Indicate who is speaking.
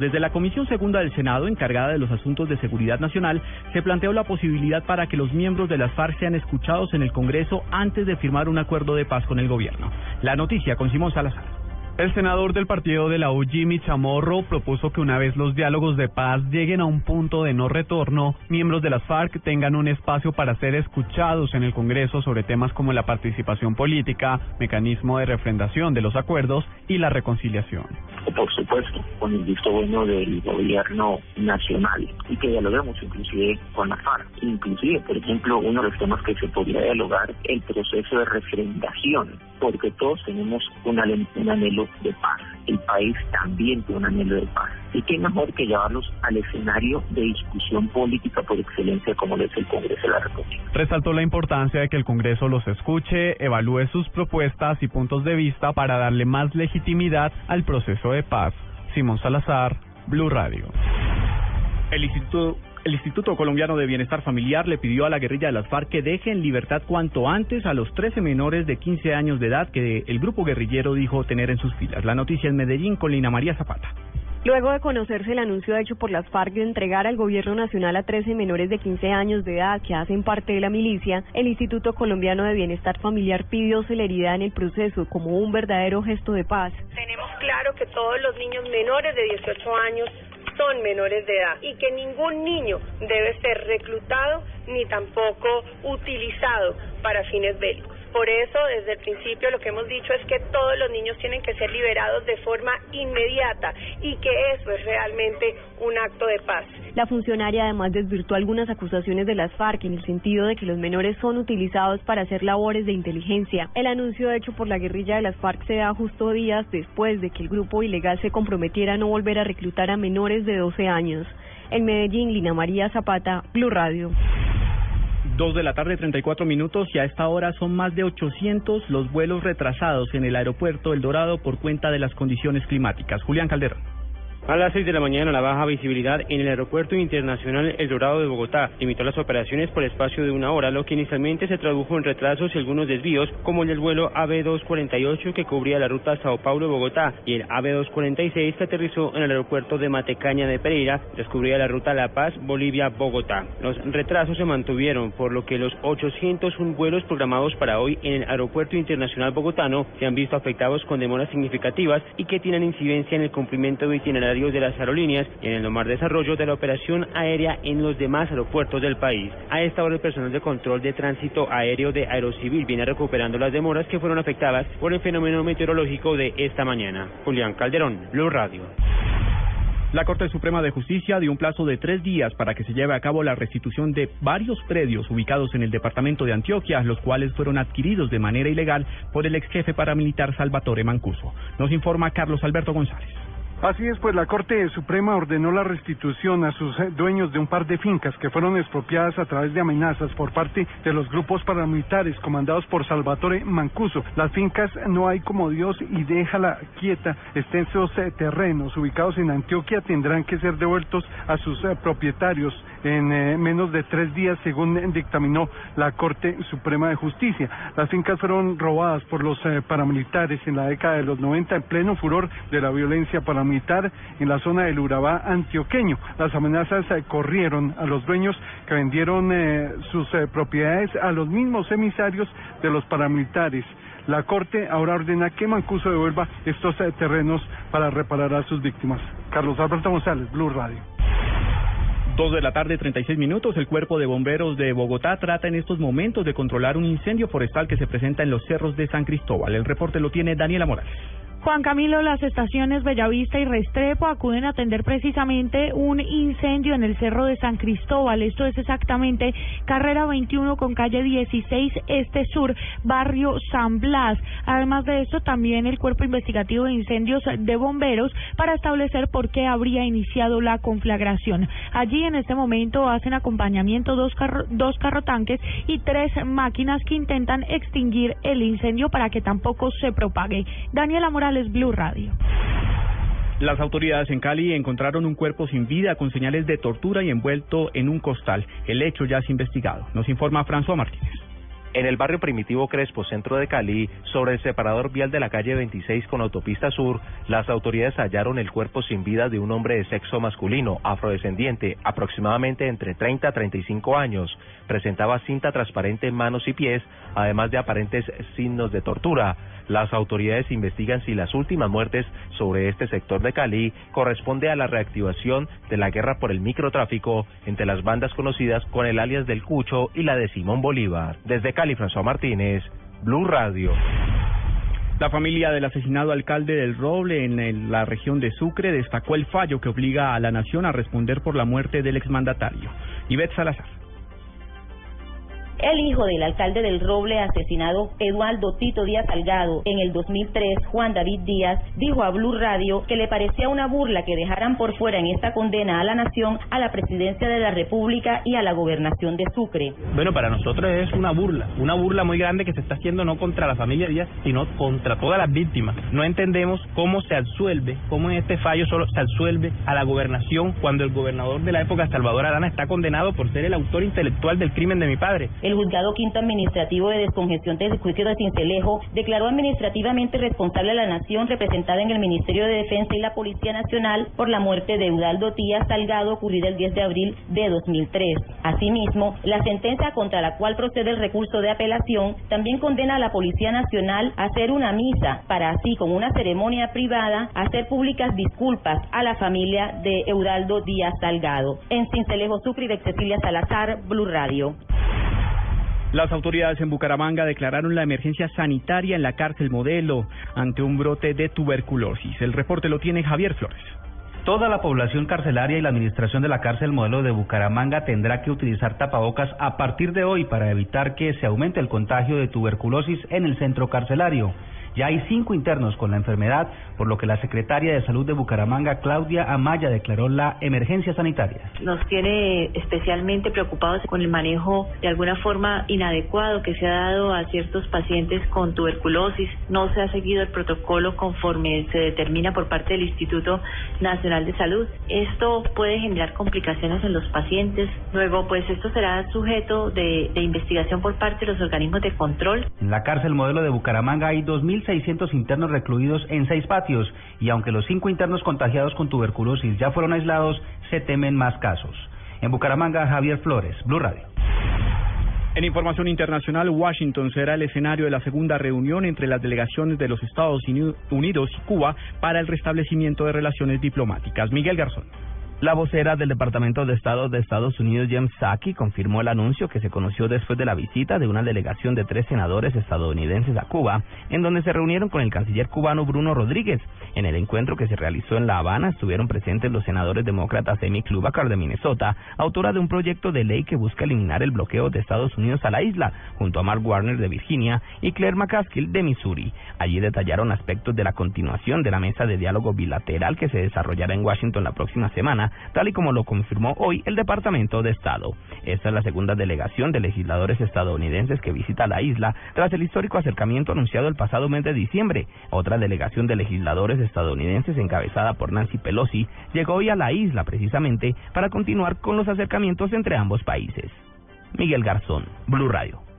Speaker 1: Desde la Comisión Segunda del Senado, encargada de los asuntos de seguridad nacional, se planteó la posibilidad para que los miembros de las FARC sean escuchados en el Congreso antes de firmar un acuerdo de paz con el gobierno. La noticia con Simón Salazar. El senador del partido de la U, Jimmy Chamorro, propuso que una vez los diálogos de paz lleguen a un punto de no retorno, miembros de las FARC tengan un espacio para ser escuchados en el Congreso sobre temas como la participación política, mecanismo de refrendación de los acuerdos y la reconciliación.
Speaker 2: Por supuesto, con el visto bueno del gobierno nacional y que dialoguemos inclusive con la FARC. Inclusive, por ejemplo, uno de los temas que se podría dialogar, el proceso de refrendación, porque todos tenemos un, anhelo de paz. El país también tiene un anhelo de paz. Y qué mejor que llevarlos al escenario de discusión política por excelencia como lo es el Congreso de la República.
Speaker 1: Resaltó la importancia de que el Congreso los escuche, evalúe sus propuestas y puntos de vista para darle más legitimidad al proceso de paz. Simón Salazar, Blue Radio. El Instituto el Instituto Colombiano de Bienestar Familiar le pidió a la guerrilla de las FARC que deje en libertad cuanto antes a los 13 menores de 15 años de edad que el grupo guerrillero dijo tener en sus filas. La noticia en Medellín con Lina María Zapata.
Speaker 3: Luego de conocerse el anuncio hecho por las FARC de entregar al gobierno nacional a 13 menores de 15 años de edad que hacen parte de la milicia, el Instituto Colombiano de Bienestar Familiar pidió celeridad en el proceso como un verdadero gesto de paz.
Speaker 4: Tenemos claro que todos los niños menores de 18 años son menores de edad y que ningún niño debe ser reclutado ni tampoco utilizado para fines bélicos. Por eso, desde el principio, lo que hemos dicho es que todos los niños tienen que ser liberados de forma inmediata y que eso es realmente un acto de paz.
Speaker 3: La funcionaria además desvirtuó algunas acusaciones de las FARC en el sentido de que los menores son utilizados para hacer labores de inteligencia. El anuncio hecho por la guerrilla de las FARC se da justo días después de que el grupo ilegal se comprometiera a no volver a reclutar a menores de 12 años. En Medellín, Lina María Zapata, Blue Radio.
Speaker 1: Dos de la tarde, 34 minutos, y a esta hora son más de 800 los vuelos retrasados en el aeropuerto El Dorado por cuenta de las condiciones climáticas. Julián Calderón.
Speaker 5: A las 6 de la mañana, la baja visibilidad en el Aeropuerto Internacional El Dorado de Bogotá limitó las operaciones por espacio de una hora, lo que inicialmente se tradujo en retrasos y algunos desvíos, como el del vuelo AB248 que cubría la ruta Sao Paulo-Bogotá y el AB246 que aterrizó en el aeropuerto de Matecaña de Pereira, descubría la ruta La Paz, Bolivia-Bogotá. Los retrasos se mantuvieron, por lo que los 801 vuelos programados para hoy en el Aeropuerto Internacional Bogotano se han visto afectados con demoras significativas y que tienen incidencia en el cumplimiento de de las aerolíneas y en el normal desarrollo de la operación aérea en los demás aeropuertos del país. A esta hora el personal de control de tránsito aéreo de Aerocivil viene recuperando las demoras que fueron afectadas por el fenómeno meteorológico de esta mañana. Julián Calderón, Blue Radio.
Speaker 1: La Corte Suprema de Justicia dio un plazo de tres días para que se lleve a cabo la restitución de varios predios ubicados en el departamento de Antioquia, los cuales fueron adquiridos de manera ilegal por el ex jefe paramilitar Salvatore Mancuso. Nos informa Carlos Alberto González.
Speaker 6: Así es, pues la Corte Suprema ordenó la restitución a sus eh, dueños de un par de fincas que fueron expropiadas a través de amenazas por parte de los grupos paramilitares comandados por Salvatore Mancuso. Las fincas no hay como Dios y déjala quieta. Extensos eh, terrenos ubicados en Antioquia tendrán que ser devueltos a sus eh, propietarios en menos de tres días, según dictaminó la Corte Suprema de Justicia. Las fincas fueron robadas por los paramilitares en la década de los 90 en pleno furor de la violencia paramilitar militar en la zona del Urabá antioqueño. Las amenazas eh, corrieron a los dueños que vendieron eh, sus eh, propiedades a los mismos emisarios de los paramilitares. La Corte ahora ordena que Mancuso devuelva estos terrenos para reparar a sus víctimas. Carlos Alberto González, Blue Radio.
Speaker 1: Dos de la tarde, 36 minutos. El Cuerpo de Bomberos de Bogotá trata en estos momentos de controlar un incendio forestal que se presenta en los cerros de San Cristóbal. El reporte lo tiene Daniela Morales.
Speaker 7: Juan Camilo, las estaciones Bellavista y Restrepo acuden a atender precisamente un incendio en el Cerro de San Cristóbal. Esto es exactamente carrera 21 con calle 16 Este Sur, barrio San Blas. Además de esto, también el Cuerpo Investigativo de Incendios de Bomberos para establecer por qué habría iniciado la conflagración. Allí en este momento hacen acompañamiento dos, carro, dos carrotanques y tres máquinas que intentan extinguir el incendio para que tampoco se propague. Daniela Blue Radio.
Speaker 1: Las autoridades en Cali encontraron un cuerpo sin vida con señales de tortura y envuelto en un costal. El hecho ya es investigado. Nos informa François Martínez.
Speaker 8: En el barrio primitivo Crespo, centro de Cali, sobre el separador vial de la calle 26 con autopista sur, las autoridades hallaron el cuerpo sin vida de un hombre de sexo masculino, afrodescendiente, aproximadamente entre 30 a 35 años. Presentaba cinta transparente en manos y pies, además de aparentes signos de tortura. Las autoridades investigan si las últimas muertes sobre este sector de Cali corresponde a la reactivación de la guerra por el microtráfico entre las bandas conocidas con el alias del Cucho y la de Simón Bolívar. Desde Cali, François Martínez, Blue Radio.
Speaker 1: La familia del asesinado alcalde del Roble en la región de Sucre destacó el fallo que obliga a la nación a responder por la muerte del exmandatario. Ivette Salazar.
Speaker 9: El hijo del alcalde del Roble asesinado, Eduardo Tito Díaz Salgado, en el 2003, Juan David Díaz, dijo a Blue Radio que le parecía una burla que dejaran por fuera en esta condena a la nación a la presidencia de la República y a la gobernación de Sucre.
Speaker 10: Bueno, para nosotros es una burla, una burla muy grande que se está haciendo no contra la familia Díaz, sino contra todas las víctimas. No entendemos cómo se absuelve, cómo en este fallo solo se absuelve a la gobernación cuando el gobernador de la época, Salvador Arana, está condenado por ser el autor intelectual del crimen de mi padre.
Speaker 9: Juzgado quinto administrativo de descongestión del circuito de Cincelejo declaró administrativamente responsable a la nación representada en el Ministerio de Defensa y la Policía Nacional por la muerte de Eudaldo Tías Salgado ocurrida el 10 de abril de 2003. Asimismo, la sentencia contra la cual procede el recurso de apelación también condena a la Policía Nacional a hacer una misa para así, con una ceremonia privada, hacer públicas disculpas a la familia de Eudaldo Díaz Salgado. En Cincelejo, Sucre Cecilia Salazar, Blue Radio.
Speaker 1: Las autoridades en Bucaramanga declararon la emergencia sanitaria en la cárcel modelo ante un brote de tuberculosis. El reporte lo tiene Javier Flores.
Speaker 11: Toda la población carcelaria y la administración de la cárcel modelo de Bucaramanga tendrá que utilizar tapabocas a partir de hoy para evitar que se aumente el contagio de tuberculosis en el centro carcelario. Ya hay cinco internos con la enfermedad, por lo que la secretaria de Salud de Bucaramanga, Claudia Amaya, declaró la emergencia sanitaria.
Speaker 12: Nos tiene especialmente preocupados con el manejo de alguna forma inadecuado que se ha dado a ciertos pacientes con tuberculosis. No se ha seguido el protocolo conforme se determina por parte del Instituto Nacional de Salud. Esto puede generar complicaciones en los pacientes. Luego, pues esto será sujeto de, de investigación por parte de los organismos de control.
Speaker 11: En la cárcel modelo de Bucaramanga hay 2.600 internos recluidos en seis patios y aunque los cinco internos contagiados con tuberculosis ya fueron aislados, se temen más casos. En Bucaramanga, Javier Flores, Blue Radio.
Speaker 1: En información internacional, Washington será el escenario de la segunda reunión entre las delegaciones de los Estados Unidos y Cuba para el restablecimiento de relaciones diplomáticas. Miguel Garzón.
Speaker 13: La vocera del Departamento de Estado de Estados Unidos, James Psaki, confirmó el anuncio que se conoció después de la visita de una delegación de tres senadores estadounidenses a Cuba, en donde se reunieron con el canciller cubano Bruno Rodríguez. En el encuentro que se realizó en La Habana estuvieron presentes los senadores demócratas Amy Klobuchar de Minnesota, autora de un proyecto de ley que busca eliminar el bloqueo de Estados Unidos a la isla, junto a Mark Warner de Virginia y Claire McCaskill de Missouri. Allí detallaron aspectos de la continuación de la mesa de diálogo bilateral que se desarrollará en Washington la próxima semana tal y como lo confirmó hoy el Departamento de Estado. Esta es la segunda delegación de legisladores estadounidenses que visita la isla tras el histórico acercamiento anunciado el pasado mes de diciembre. Otra delegación de legisladores estadounidenses encabezada por Nancy Pelosi llegó hoy a la isla precisamente para continuar con los acercamientos entre ambos países. Miguel Garzón, Blue Radio.